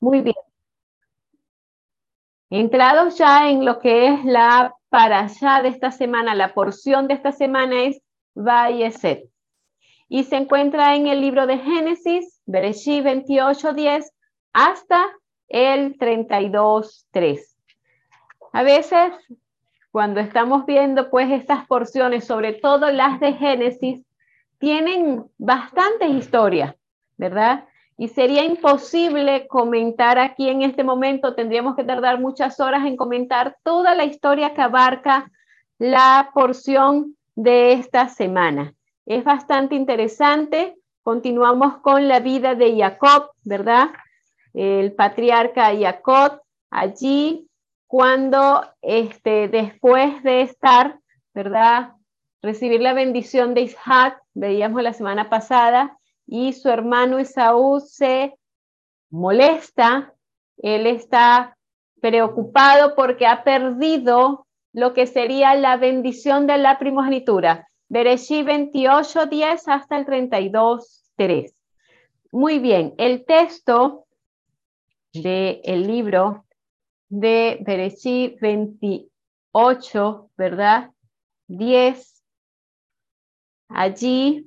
Muy bien. Entrados ya en lo que es la para allá de esta semana, la porción de esta semana es Vayeset. Y se encuentra en el libro de Génesis, Bereshit 28.10, hasta el 32.3. A veces, cuando estamos viendo pues estas porciones, sobre todo las de Génesis, tienen bastantes historias, ¿verdad? Y sería imposible comentar aquí en este momento, tendríamos que tardar muchas horas en comentar toda la historia que abarca la porción de esta semana. Es bastante interesante. Continuamos con la vida de Jacob, ¿verdad? El patriarca Jacob, allí cuando este, después de estar, ¿verdad? Recibir la bendición de Isaac, veíamos la semana pasada, y su hermano Esaú se molesta, él está preocupado porque ha perdido lo que sería la bendición de la primogenitura. Bereshí 28, 10 hasta el 32, 3. Muy bien, el texto del el libro de Bereshí 28, ¿verdad? 10. Allí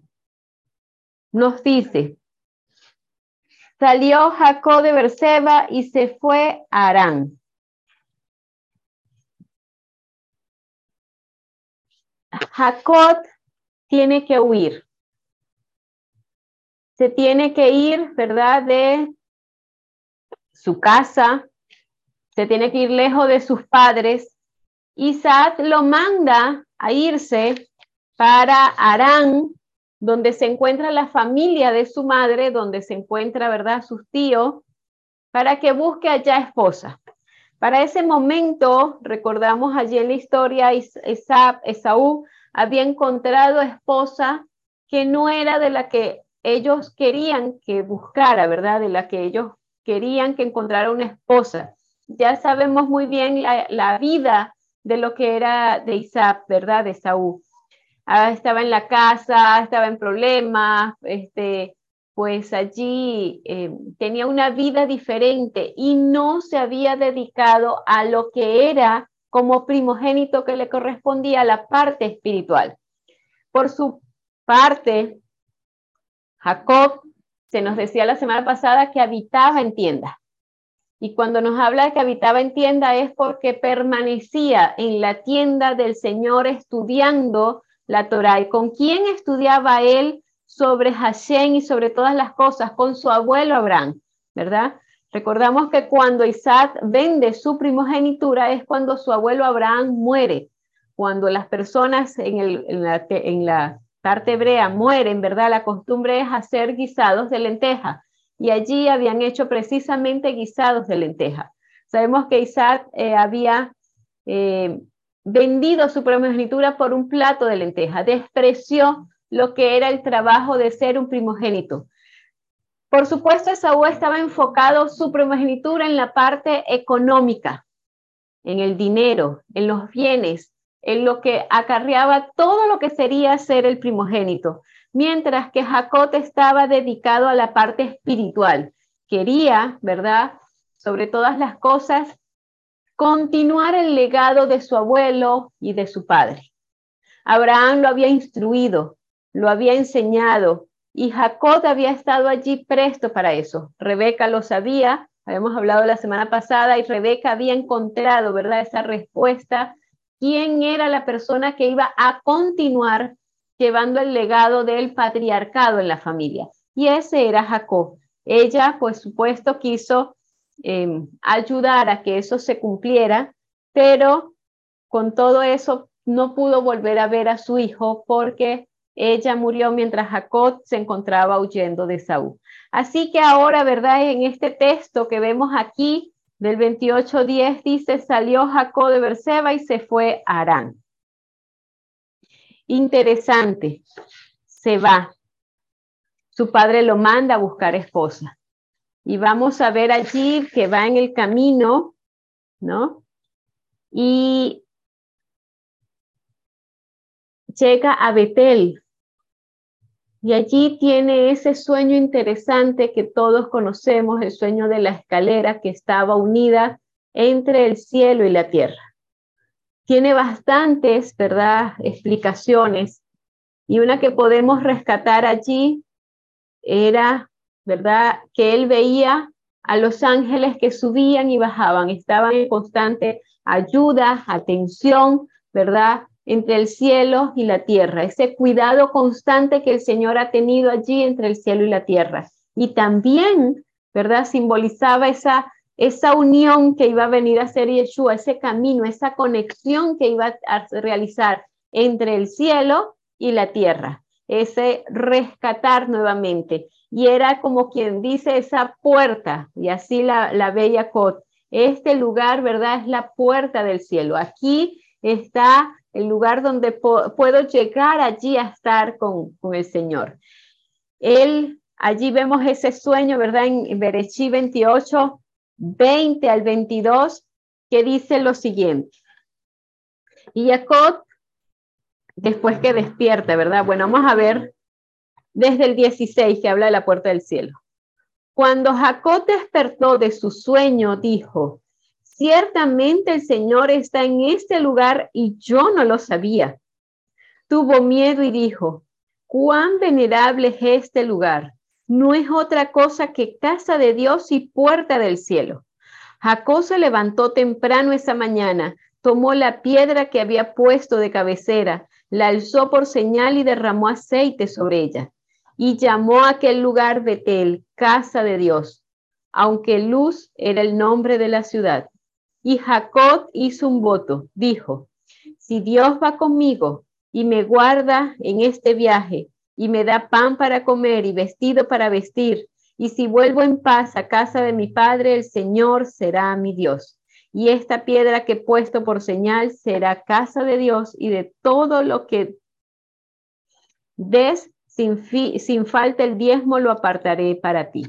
nos dice, salió Jacob de Berseba y se fue a Arán. Jacob tiene que huir. Se tiene que ir, ¿verdad? De su casa, se tiene que ir lejos de sus padres. Isaac lo manda a irse para Arán, donde se encuentra la familia de su madre, donde se encuentra, ¿verdad?, sus tíos, para que busque allá esposa. Para ese momento, recordamos allí la historia, Esaú había encontrado esposa que no era de la que ellos querían que buscara, ¿verdad? De la que ellos querían que encontrara una esposa. Ya sabemos muy bien la, vida de lo que era de Isaac, ¿verdad? De Esaú. Ah, estaba en la casa, estaba en problemas, este, pues allí eh, tenía una vida diferente y no se había dedicado a lo que era como primogénito que le correspondía a la parte espiritual. Por su parte, Jacob se nos decía la semana pasada que habitaba en tienda. Y cuando nos habla de que habitaba en tienda es porque permanecía en la tienda del Señor estudiando la Torah. ¿Y con quién estudiaba él sobre Hashem y sobre todas las cosas? Con su abuelo Abraham, ¿verdad? Recordamos que cuando Isaac vende su primogenitura es cuando su abuelo Abraham muere. Cuando las personas en, en, la, en la parte hebrea mueren, ¿verdad? La costumbre es hacer guisados de lenteja. Y allí habían hecho precisamente guisados de lenteja. Sabemos que Isaac eh, había eh, vendido su primogenitura por un plato de lenteja, despreció lo que era el trabajo de ser un primogénito. Por supuesto, Esaú estaba enfocado su primogenitura en la parte económica, en el dinero, en los bienes, en lo que acarreaba todo lo que sería ser el primogénito, mientras que Jacob estaba dedicado a la parte espiritual. Quería, ¿verdad? Sobre todas las cosas, continuar el legado de su abuelo y de su padre. Abraham lo había instruido, lo había enseñado y Jacob había estado allí presto para eso. Rebeca lo sabía, habíamos hablado la semana pasada y Rebeca había encontrado, ¿verdad? Esa respuesta, quién era la persona que iba a continuar llevando el legado del patriarcado en la familia. Y ese era Jacob. Ella, por supuesto, quiso Em, ayudar a que eso se cumpliera, pero con todo eso no pudo volver a ver a su hijo porque ella murió mientras Jacob se encontraba huyendo de Saúl. Así que ahora, ¿verdad? En este texto que vemos aquí del 28.10 dice, salió Jacob de Berseba y se fue a Arán. Interesante, se va. Su padre lo manda a buscar esposa. Y vamos a ver allí que va en el camino, ¿no? Y llega a Betel. Y allí tiene ese sueño interesante que todos conocemos, el sueño de la escalera que estaba unida entre el cielo y la tierra. Tiene bastantes, ¿verdad?, explicaciones. Y una que podemos rescatar allí era, ¿verdad?, que él veía a los ángeles que subían y bajaban, estaban en constante ayuda, atención, ¿verdad? Entre el cielo y la tierra, ese cuidado constante que el Señor ha tenido allí entre el cielo y la tierra. Y también, ¿verdad? Simbolizaba esa, esa unión que iba a venir a ser Yeshua, ese camino, esa conexión que iba a realizar entre el cielo y la tierra, ese rescatar nuevamente. Y era como quien dice esa puerta, y así la, la bella Cot, este lugar, ¿verdad? Es la puerta del cielo. Aquí está el lugar donde puedo llegar allí a estar con, el Señor. Él, allí vemos ese sueño, ¿verdad? En Berechí 28, 20 al 22, que dice lo siguiente. Y Jacob, después que despierta, ¿verdad? Bueno, vamos a ver desde el 16 que habla de la puerta del cielo. Cuando Jacob despertó de su sueño, dijo, ciertamente el Señor está en este lugar y yo no lo sabía. Tuvo miedo y dijo, cuán venerable es este lugar. No es otra cosa que casa de Dios y puerta del cielo. Jacob se levantó temprano esa mañana, tomó la piedra que había puesto de cabecera, la alzó por señal y derramó aceite sobre ella y llamó a aquel lugar Betel, casa de Dios, aunque Luz era el nombre de la ciudad. Y Jacob hizo un voto, dijo, si Dios va conmigo y me guarda en este viaje y me da pan para comer y vestido para vestir, y si vuelvo en paz a casa de mi padre, el Señor será mi Dios. Y esta piedra que he puesto por señal será casa de Dios y de todo lo que des sin, falta el diezmo lo apartaré para ti.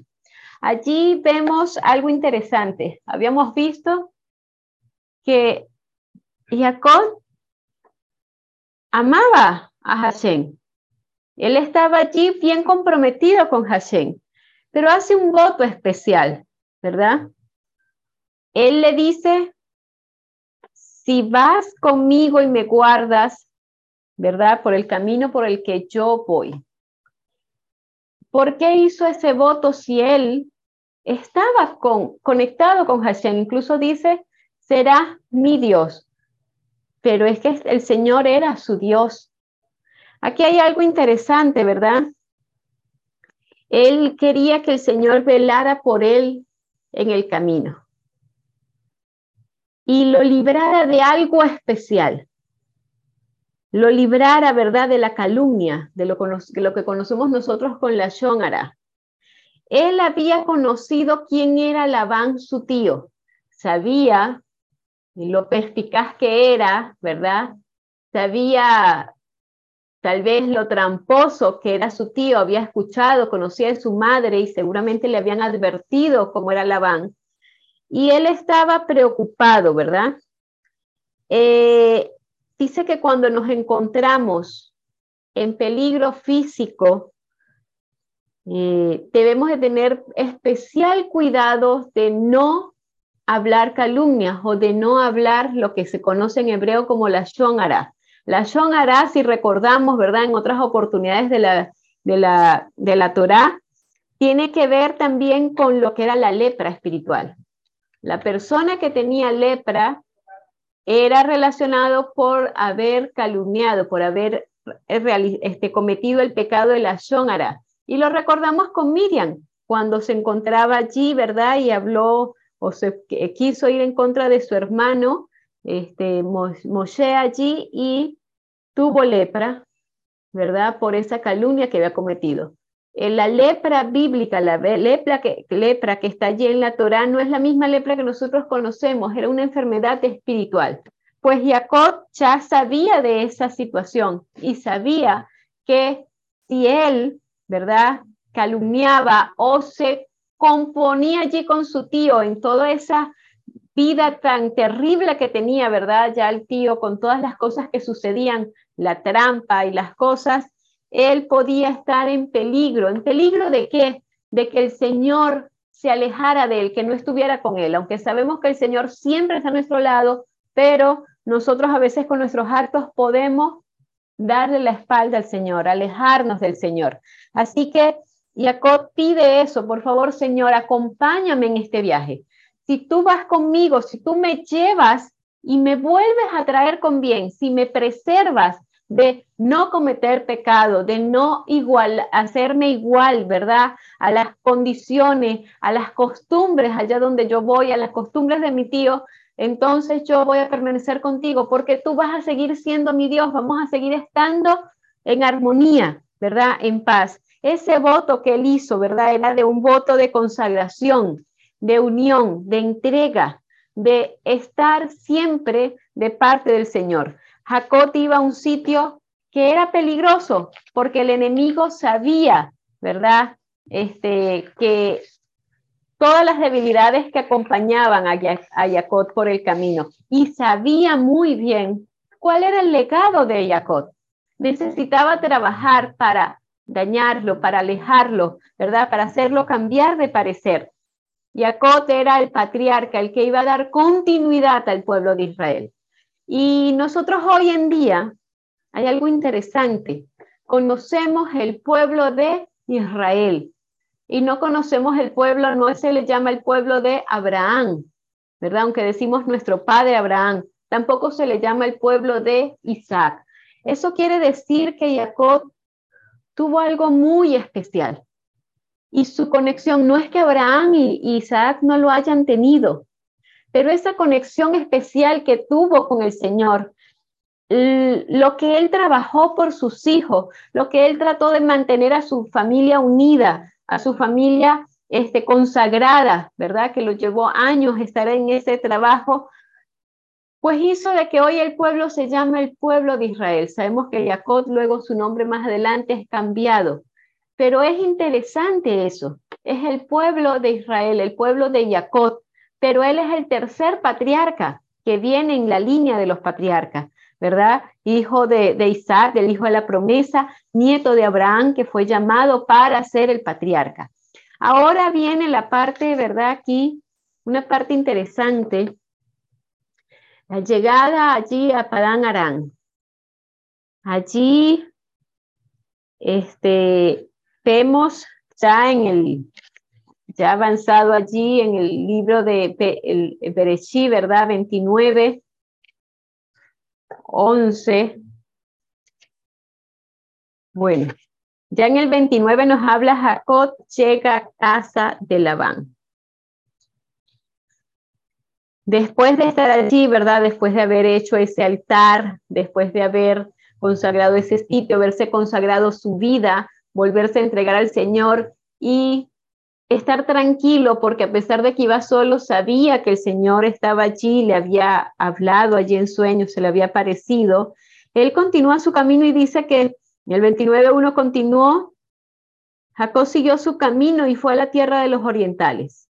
Allí vemos algo interesante. Habíamos visto que Jacob amaba a Hashem. Él estaba allí bien comprometido con Hashem, pero hace un voto especial, ¿verdad? Él le dice, si vas conmigo y me guardas, ¿verdad? Por el camino por el que yo voy. ¿Por qué hizo ese voto si él estaba con, conectado con Hashem? Incluso dice, será mi Dios. Pero es que el Señor era su Dios. Aquí hay algo interesante, ¿verdad? Él quería que el Señor velara por él en el camino y lo librara de algo especial lo librara, ¿verdad?, de la calumnia, de lo, que conocemos nosotros con la Shonara. Él había conocido quién era Labán, su tío. Sabía lo perspicaz que era, ¿verdad? Sabía tal vez lo tramposo que era su tío, había escuchado, conocía a su madre y seguramente le habían advertido cómo era Labán. Y él estaba preocupado, ¿verdad? Eh, dice que cuando nos encontramos en peligro físico, eh, debemos de tener especial cuidado de no hablar calumnias o de no hablar lo que se conoce en hebreo como la shonara. La shonara, si recordamos, ¿verdad? En otras oportunidades de la, de la, de la Torah, tiene que ver también con lo que era la lepra espiritual. La persona que tenía lepra era relacionado por haber calumniado, por haber eh, este, cometido el pecado de la Shonara. Y lo recordamos con Miriam, cuando se encontraba allí, ¿verdad? Y habló o se quiso ir en contra de su hermano, este, Moshe allí, y tuvo lepra, ¿verdad? Por esa calumnia que había cometido. En la lepra bíblica, la lepra que, lepra que está allí en la Torá, no es la misma lepra que nosotros conocemos, era una enfermedad espiritual. Pues Jacob ya sabía de esa situación y sabía que si él, ¿verdad?, calumniaba o se componía allí con su tío en toda esa vida tan terrible que tenía, ¿verdad? Ya el tío con todas las cosas que sucedían, la trampa y las cosas, él podía estar en peligro. ¿En peligro de qué? De que el Señor se alejara de él, que no estuviera con él, aunque sabemos que el Señor siempre está a nuestro lado, pero nosotros a veces con nuestros actos podemos darle la espalda al Señor, alejarnos del Señor. Así que Jacob pide eso, por favor, Señor, acompáñame en este viaje. Si tú vas conmigo, si tú me llevas y me vuelves a traer con bien, si me preservas de no cometer pecado, de no igual, hacerme igual, ¿verdad? A las condiciones, a las costumbres allá donde yo voy, a las costumbres de mi tío, entonces yo voy a permanecer contigo porque tú vas a seguir siendo mi Dios, vamos a seguir estando en armonía, ¿verdad? En paz. Ese voto que él hizo, ¿verdad? Era de un voto de consagración, de unión, de entrega, de estar siempre de parte del Señor. Jacob iba a un sitio que era peligroso porque el enemigo sabía, ¿verdad? Este, que todas las debilidades que acompañaban a, Jacob por el camino y sabía muy bien cuál era el legado de Jacob. Necesitaba trabajar para dañarlo, para alejarlo, ¿verdad? Para hacerlo cambiar de parecer. Jacob era el patriarca, el que iba a dar continuidad al pueblo de Israel. Y nosotros hoy en día hay algo interesante. Conocemos el pueblo de Israel, y no conocemos el pueblo, no se le llama el pueblo de Abraham, ¿verdad? Aunque decimos nuestro padre Abraham, tampoco se le llama el pueblo de Isaac. Eso quiere decir que Jacob tuvo algo muy especial. Y su conexión no es que Abraham y Isaac no lo hayan tenido, pero esa conexión especial que tuvo con el Señor, lo que él trabajó por sus hijos, lo que él trató de mantener a su familia unida, a su familia este, consagrada, ¿verdad? Que lo llevó años estar en ese trabajo, pues hizo de que hoy el pueblo se llame el pueblo de Israel. Sabemos que Jacob luego su nombre más adelante es cambiado, pero es interesante eso. Es el pueblo de Israel, el pueblo de Jacob, pero él es el tercer patriarca que viene en la línea de los patriarcas. ¿verdad? Hijo de, Isaac, del hijo de la promesa, nieto de Abraham, que fue llamado para ser el patriarca. Ahora viene la parte, ¿verdad? Aquí, una parte interesante, la llegada allí a Padán Arán. Allí, este, vemos ya en el, ya avanzado allí en el libro de el, Bereshí, ¿verdad? 29, 11. Bueno, ya en el 29 nos habla Jacob llega a casa de Labán. Después de estar allí, ¿verdad? Después de haber hecho ese altar, después de haber consagrado ese sitio, haberse consagrado su vida, volverse a entregar al Señor y estar tranquilo porque a pesar de que iba solo, sabía que el Señor estaba allí, le había hablado allí en sueños, se le había aparecido. Él continúa su camino y dice que en el 29.1 continuó, Jacob siguió su camino y fue a la tierra de los orientales.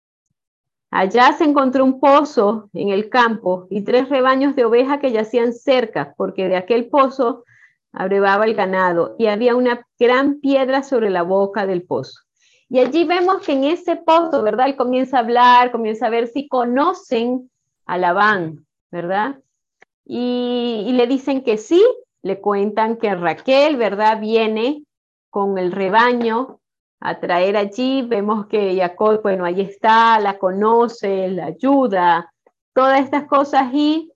Allá se encontró un pozo en el campo y tres rebaños de ovejas que yacían cerca, porque de aquel pozo abrevaba el ganado y había una gran piedra sobre la boca del pozo. Y allí vemos que en ese pozo, ¿verdad? Él comienza a hablar, comienza a ver si conocen a Labán, ¿verdad? Y, le dicen que sí, le cuentan que Raquel, ¿verdad? Viene con el rebaño a traer allí. Vemos que Jacob, bueno, ahí está, la conoce, la ayuda, todas estas cosas y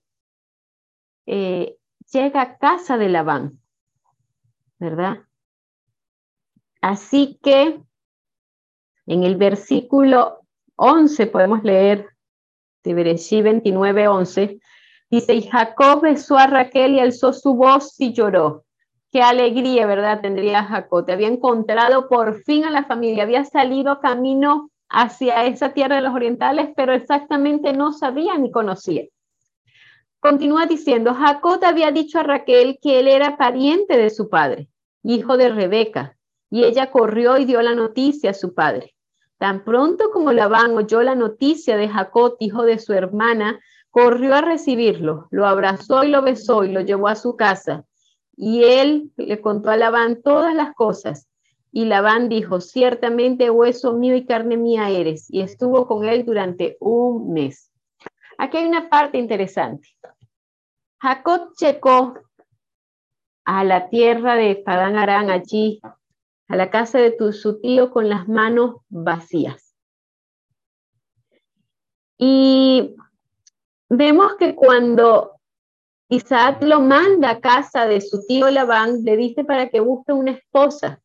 eh, llega a casa de Labán, ¿verdad? Así que en el versículo 11 podemos leer de Bereshí 29, 11, dice, y Jacob besó a Raquel y alzó su voz y lloró. Qué alegría, ¿verdad? Tendría Jacob. Te había encontrado por fin a la familia, había salido camino hacia esa tierra de los orientales, pero exactamente no sabía ni conocía. Continúa diciendo, Jacob había dicho a Raquel que él era pariente de su padre, hijo de Rebeca, y ella corrió y dio la noticia a su padre. Tan pronto como Labán oyó la noticia de Jacob, hijo de su hermana, corrió a recibirlo, lo abrazó y lo besó y lo llevó a su casa. y él le contó a Labán todas las cosas. Y Labán dijo, ciertamente hueso mío y carne mía eres. Y estuvo con él durante un mes. Aquí hay una parte interesante. Jacob checó a la tierra de Padán Arán allí, a la casa de su tío con las manos vacías. Y vemos que cuando Isaac lo manda a casa de su tío Labán, le dice para que busque una esposa.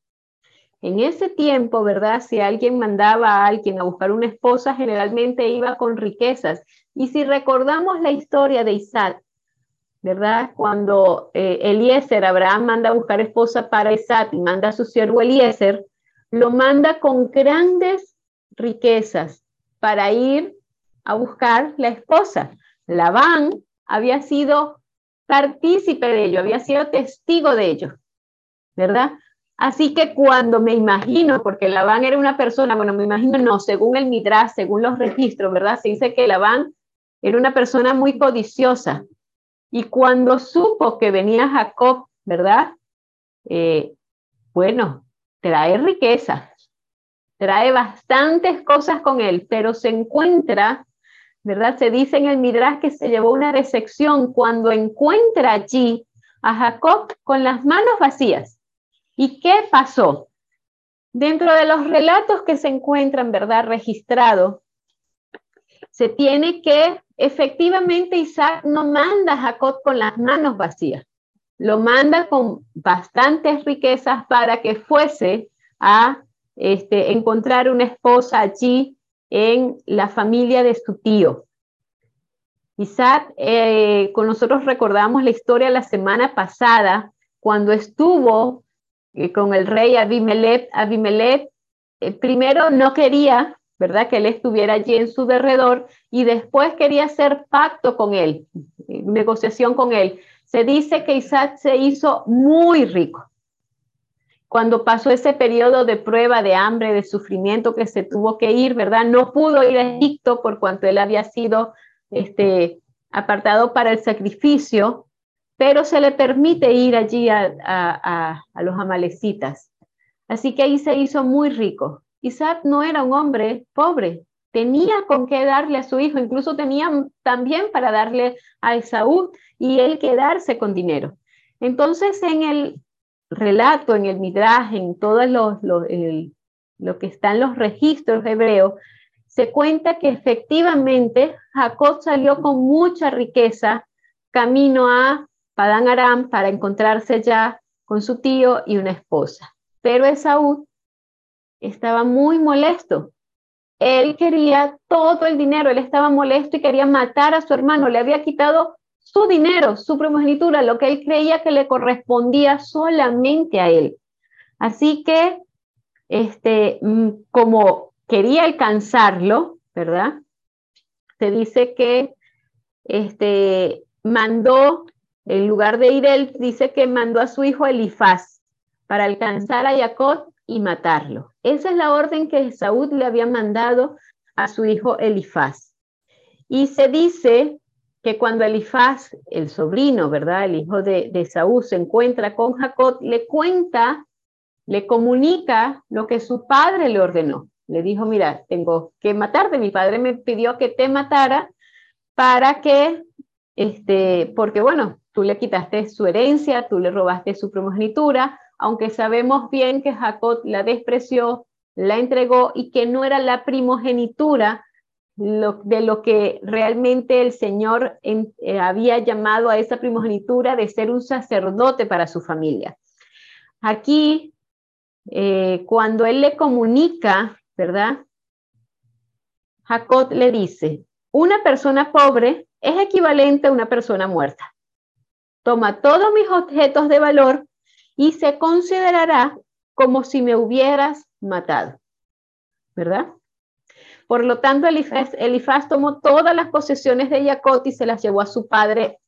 En ese tiempo, ¿verdad? Si alguien mandaba a alguien a buscar una esposa, generalmente iba con riquezas. Y si recordamos la historia de Isaac, ¿verdad? Cuando eh, Eliezer, Abraham manda a buscar esposa para Isaac y manda a su siervo Eliezer, lo manda con grandes riquezas para ir a buscar la esposa. Labán había sido partícipe de ello, había sido testigo de ello, ¿verdad? Así que cuando me imagino, porque Labán era una persona, bueno, me imagino, no, según el Midrash, según los registros, ¿verdad? Se dice que Labán era una persona muy codiciosa. Y cuando supo que venía Jacob, ¿verdad? Eh, bueno, trae riqueza, trae bastantes cosas con él, pero se encuentra ¿verdad? Se dice en el Midrash que se llevó una decepción cuando encuentra allí a Jacob con las manos vacías. ¿Y qué pasó? Dentro de los relatos que se encuentran, ¿verdad? Registrados, se tiene que efectivamente Isaac no manda a Jacob con las manos vacías, lo manda con bastantes riquezas para que fuese a este, encontrar una esposa allí en la familia de su tío. Isaac, eh, con nosotros recordamos la historia la semana pasada, cuando estuvo eh, con el rey Abimelech. Abimelech eh, primero no quería, ¿verdad?, que él estuviera allí en su derredor y después quería hacer pacto con él, negociación con él. Se dice que Isaac se hizo muy rico cuando pasó ese periodo de prueba, de hambre, de sufrimiento que se tuvo que ir, ¿verdad? No pudo ir a Egipto por cuanto él había sido este, apartado para el sacrificio, pero se le permite ir allí a, a los amalecitas. Así que ahí se hizo muy rico. Isaac no era un hombre pobre, tenía con qué darle a su hijo, incluso tenía también para darle a Esaú y él quedarse con dinero. Entonces, en el relato en el Midrash, en todo lo, lo que está en los registros hebreos, se cuenta que efectivamente Jacob salió con mucha riqueza camino a Padán Aram para encontrarse ya con su tío y una esposa. Pero Esaú estaba muy molesto. Él quería todo el dinero, él estaba molesto y quería matar a su hermano, le había quitado su dinero, su primogenitura, lo que él creía que le correspondía solamente a él. Así que, este, mm, como quería alcanzarlo, ¿verdad? Se dice que este, mandó, en lugar de ir él, dice que mandó a su hijo Elifaz para alcanzar a Jacob y matarlo. Esa es la orden que Saúl le había mandado a su hijo Elifaz. Y se dice que cuando Elifaz, el sobrino, ¿verdad? El hijo de, de Saúl, se encuentra con Jacob, le cuenta, le comunica lo que su padre le ordenó. Le dijo, mira, tengo que matarte. Mi padre me pidió que te matara para que, este, porque bueno, tú le quitaste su herencia, tú le robaste su primogenitura, aunque sabemos bien que Jacob la despreció, la entregó y que no era la primogenitura de lo que realmente el Señor eh, había llamado a esa primogenitura de ser un sacerdote para su familia. Aquí, eh, cuando él le comunica, ¿verdad? Jacob le dice, una persona pobre es equivalente a una persona muerta. Toma todos mis objetos de valor y se considerará como si me hubieras matado. ¿Verdad? Por lo tanto, Elifaz, tomó todas las posesiones de Jacob y se las llevó a su padre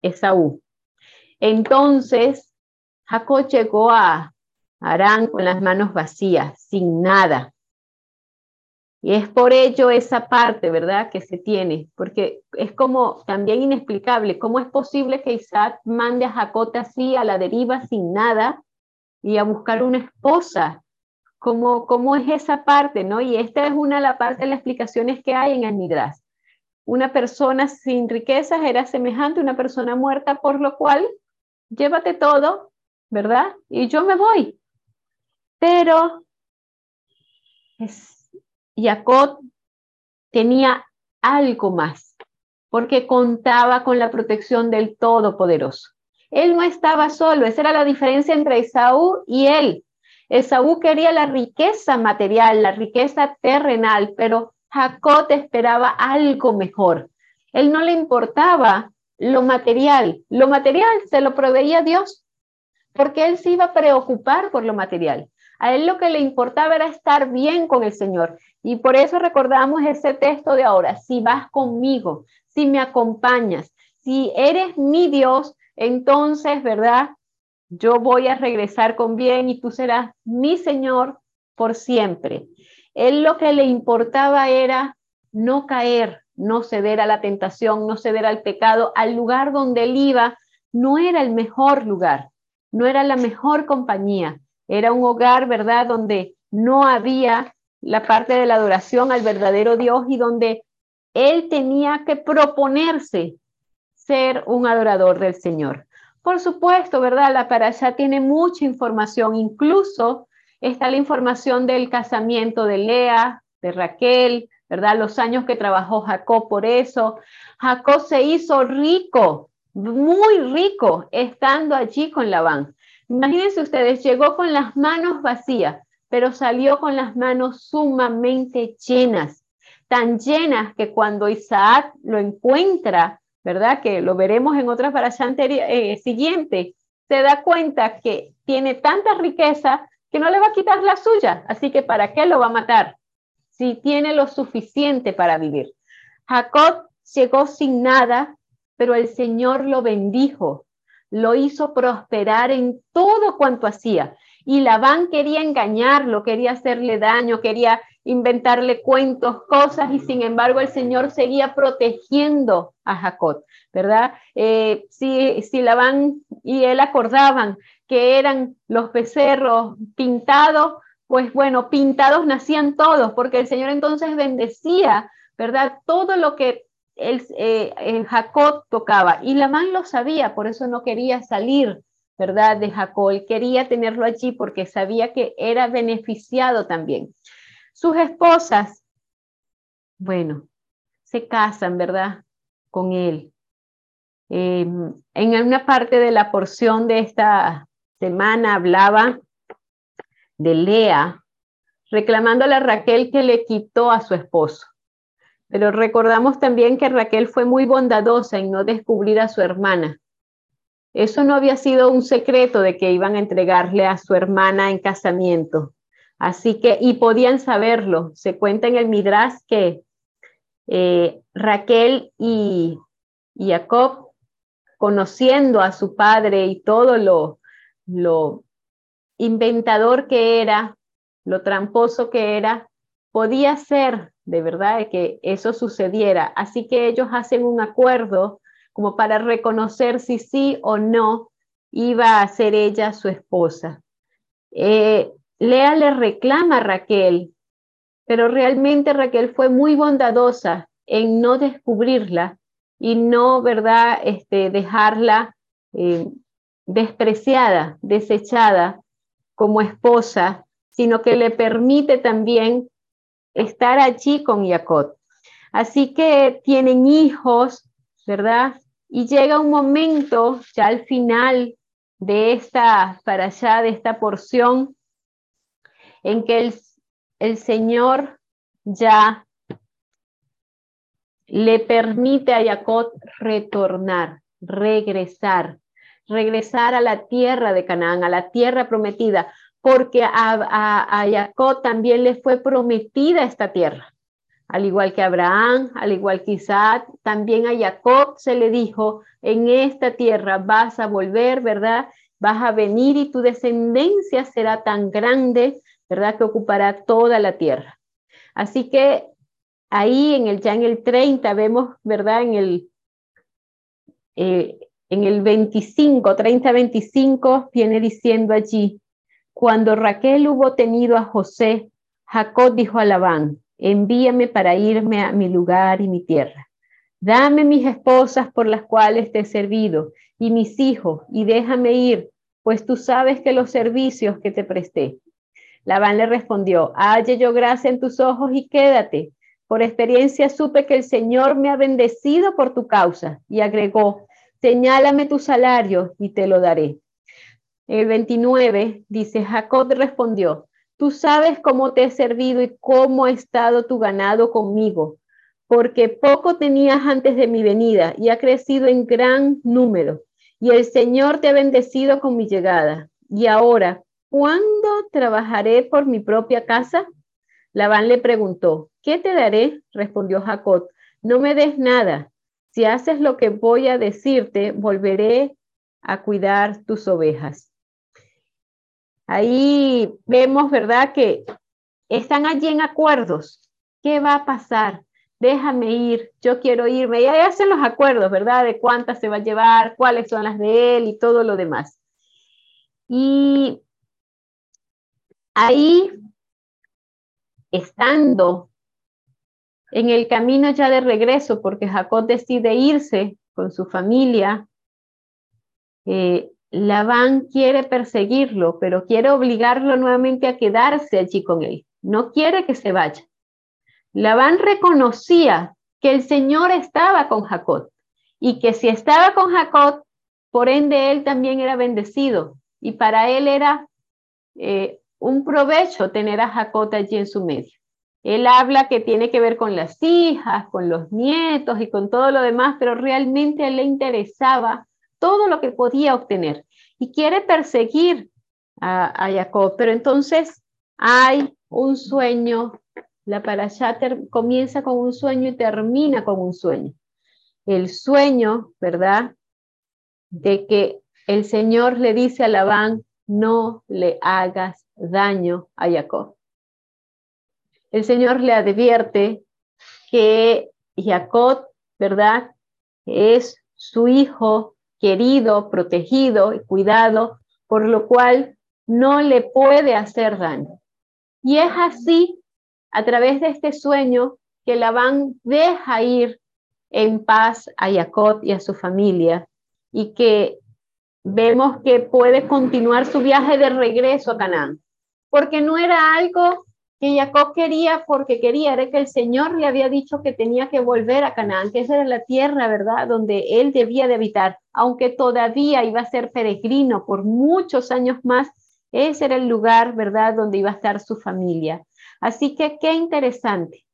Esaú. Entonces, Jacob llegó a Arán con las manos vacías, sin nada. Y es por ello esa parte, ¿verdad?, que se tiene, porque es como también inexplicable, ¿cómo es posible que Isaac mande a Jacob así a la deriva sin nada y a buscar una esposa? ¿Cómo, cómo es esa parte, no? Y esta es una de las partes de las explicaciones que hay en el. Una persona sin riquezas era semejante a una persona muerta, por lo cual llévate todo, ¿verdad? Y yo me voy. Pero Jacob tenía algo más, porque contaba con la protección del Todopoderoso. Él no estaba solo, esa era la diferencia entre Esaú y él. Esaú quería la riqueza material, la riqueza terrenal, pero Jacob esperaba algo mejor. Él no le importaba lo material, lo material se lo proveía Dios, porque él se iba a preocupar por lo material. A él lo que le importaba era estar bien con el Señor. Y por eso recordamos ese texto de ahora, si vas conmigo, si me acompañas, si eres mi Dios, entonces, ¿verdad? Yo voy a regresar con bien y tú serás mi Señor por siempre. Él lo que le importaba era no caer, no ceder a la tentación, no ceder al pecado, al lugar donde él iba, no era el mejor lugar, no era la mejor compañía, era un hogar, ¿verdad?, donde no había la parte de la adoración al verdadero Dios y donde él tenía que proponerse ser un adorador del Señor. Por supuesto, ¿verdad? La allá tiene mucha información, incluso está la información del casamiento de Lea, de Raquel, ¿verdad? Los años que trabajó Jacob por eso. Jacob se hizo rico, muy rico, estando allí con Labán. Imagínense ustedes, llegó con las manos vacías, pero salió con las manos sumamente llenas, tan llenas que cuando Isaac lo encuentra, ¿verdad? Que lo veremos en otras para eh, siguiente, se da cuenta que tiene tanta riqueza que no le va a quitar la suya, así que ¿para qué lo va a matar? Si tiene lo suficiente para vivir. Jacob llegó sin nada, pero el Señor lo bendijo lo hizo prosperar en todo cuanto hacía. Y Labán quería engañarlo, quería hacerle daño, quería inventarle cuentos, cosas, y sin embargo el Señor seguía protegiendo a Jacob, ¿verdad? Eh, si, si Labán y él acordaban que eran los becerros pintados, pues bueno, pintados nacían todos, porque el Señor entonces bendecía, ¿verdad? Todo lo que el, eh, Jacob tocaba y Labán lo sabía, por eso no quería salir, ¿verdad? De Jacob, quería tenerlo allí porque sabía que era beneficiado también. Sus esposas, bueno, se casan, ¿verdad? Con él. Em, en una parte de la porción de esta semana hablaba de Lea, reclamándole a Raquel que le quitó a su esposo. Pero recordamos también que Raquel fue muy bondadosa en no descubrir a su hermana. Eso no había sido un secreto de que iban a entregarle a su hermana en casamiento. Así que, y podían saberlo. Se cuenta en el Midrash que eh, Raquel y, Jacob, conociendo a su padre y todo lo, lo inventador que era, lo tramposo que era, podía ser de verdad que eso sucediera. Así que ellos hacen un acuerdo como para reconocer si sí o no iba a ser ella su esposa. Eh, Lea le reclama a Raquel, pero realmente Raquel fue muy bondadosa en no descubrirla y no, ¿verdad?, este, dejarla eh, despreciada, desechada como esposa, sino que le permite también estar allí con Jacob. Así que tienen hijos, ¿verdad? Y llega un momento, ya al final de esta, para allá de esta porción, en que el, el Señor ya le permite a Jacob retornar, regresar, regresar a la tierra de Canaán, a la tierra prometida, porque a, Jacob también le fue prometida esta tierra. Al igual que Abraham, al igual que Isaac, también a Jacob se le dijo, en esta tierra vas a volver, ¿verdad? Vas a venir y tu descendencia será tan grande, ¿verdad? Que ocupará toda la tierra. Así que ahí en el, ya en el 30 vemos, ¿verdad? En el, eh, en el 25, 30-25, viene diciendo allí, cuando Raquel hubo tenido a José, Jacob dijo a Labán, envíame para irme a mi lugar y mi tierra. Dame mis esposas por las cuales te he servido y mis hijos y déjame ir, pues tú sabes que los servicios que te presté. Labán le respondió, halle yo gracia en tus ojos y quédate. Por experiencia supe que el Señor me ha bendecido por tu causa. Y agregó, señálame tu salario y te lo daré. El 29 dice, Jacob respondió, tú sabes cómo te he servido y cómo ha estado tu ganado conmigo, porque poco tenías antes de mi venida y ha crecido en gran número, y el Señor te ha bendecido con mi llegada. Y ahora, ¿cuándo trabajaré por mi propia casa? Labán le preguntó, ¿qué te daré? Respondió Jacob, no me des nada. Si haces lo que voy a decirte, volveré a cuidar tus ovejas. Ahí vemos, ¿verdad? Que están allí en acuerdos. ¿Qué va a pasar? Déjame ir, yo quiero irme. Y ahí hacen los acuerdos, ¿verdad? De cuántas se va a llevar, cuáles son las de él y todo lo demás. Y ahí, estando en el camino ya de regreso, porque Jacob decide irse con su familia, eh, Labán quiere perseguirlo, pero quiere obligarlo nuevamente a quedarse allí con él. No quiere que se vaya. Labán reconocía que el Señor estaba con Jacob y que si estaba con Jacob, por ende él también era bendecido y para él era eh, un provecho tener a Jacob allí en su medio. Él habla que tiene que ver con las hijas, con los nietos y con todo lo demás, pero realmente le interesaba todo lo que podía obtener y quiere perseguir a, Jacob. Pero entonces hay un sueño, la parasha comienza con un sueño y termina con un sueño. El sueño, ¿verdad? De que el Señor le dice a Labán, no le hagas daño a Jacob. El Señor le advierte que Jacob, ¿verdad? Es su hijo querido, protegido y cuidado, por lo cual no le puede hacer daño. Y es así, a través de este sueño, que Labán deja ir en paz a Jacob y a su familia y que vemos que puede continuar su viaje de regreso a Canaán, porque no era algo que Jacob quería porque quería, era que el Señor le había dicho que tenía que volver a Canaán, que esa era la tierra, ¿verdad?, donde él debía de habitar, aunque todavía iba a ser peregrino por muchos años más, ese era el lugar, ¿verdad?, donde iba a estar su familia. Así que qué interesante.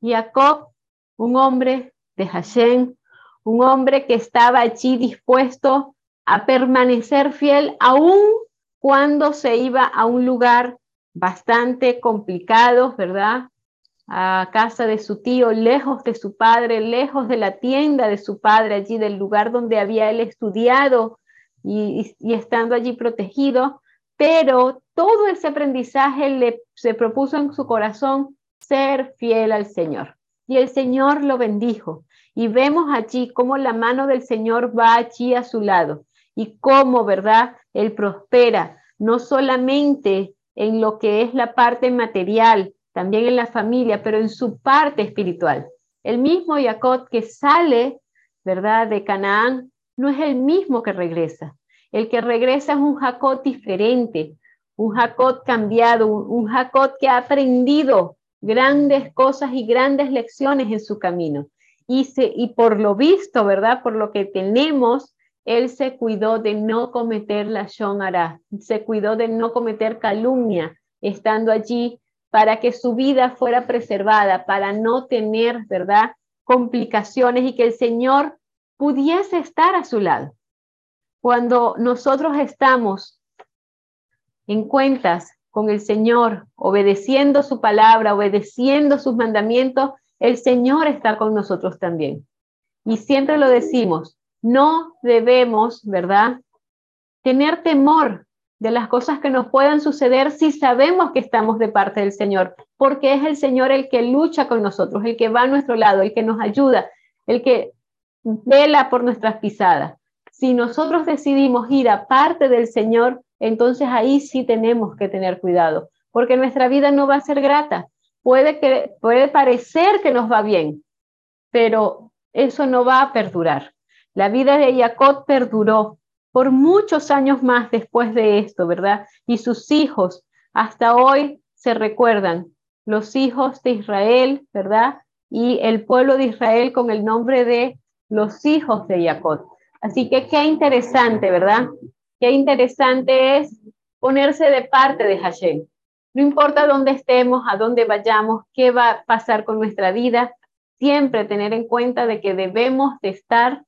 Jacob, un hombre de Hashem, un hombre que estaba allí dispuesto a permanecer fiel aún cuando se iba a un lugar bastante complicados, ¿verdad? A casa de su tío, lejos de su padre, lejos de la tienda de su padre, allí del lugar donde había él estudiado y, estando allí protegido, pero todo ese aprendizaje le se propuso en su corazón ser fiel al Señor. Y el Señor lo bendijo. Y vemos allí cómo la mano del Señor va allí a su lado y cómo, ¿verdad? Él prospera, no solamente en lo que es la parte material, también en la familia, pero en su parte espiritual. El mismo Jacob que sale, ¿verdad?, de Canaán, no es el mismo que regresa. El que regresa es un Jacob diferente, un Jacob cambiado, un, Jacob que ha aprendido grandes cosas y grandes lecciones en su camino. Y, se, y por lo visto, ¿verdad? Por lo que tenemos, él se cuidó de no cometer la shonara, se cuidó de no cometer calumnia, estando allí para que su vida fuera preservada, para no tener, ¿verdad?, complicaciones y que el Señor pudiese estar a su lado. Cuando nosotros estamos en cuentas con el Señor, obedeciendo su palabra, obedeciendo sus mandamientos, el Señor está con nosotros también. Y siempre lo decimos, no debemos, ¿verdad? Tener temor de las cosas que nos puedan suceder si sabemos que estamos de parte del Señor, porque es el Señor el que lucha con nosotros, el que va a nuestro lado, el que nos ayuda, el que vela por nuestras pisadas. Si nosotros decidimos ir aparte del Señor, entonces ahí sí tenemos que tener cuidado, porque nuestra vida no va a ser grata. Puede, que, puede parecer que nos va bien, pero eso no va a perdurar. La vida de Jacob perduró por muchos años más después de esto, ¿verdad? Y sus hijos hasta hoy se recuerdan, los hijos de Israel, ¿verdad? Y el pueblo de Israel con el nombre de los hijos de Jacob. Así que qué interesante, ¿verdad? Qué interesante es ponerse de parte de Hashem. No importa dónde estemos, a dónde vayamos, qué va a pasar con nuestra vida, siempre tener en cuenta de que debemos de estar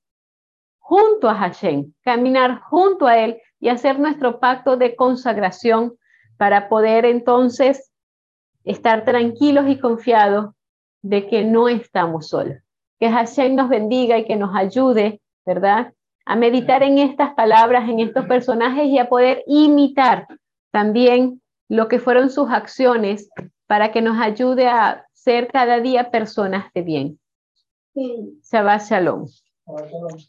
junto a Hashem, caminar junto a Él y hacer nuestro pacto de consagración para poder entonces estar tranquilos y confiados de que no estamos solos. Que Hashem nos bendiga y que nos ayude, ¿verdad? A meditar en estas palabras, en estos personajes y a poder imitar también lo que fueron sus acciones para que nos ayude a ser cada día personas de bien. Shabbat Shalom. Gracias.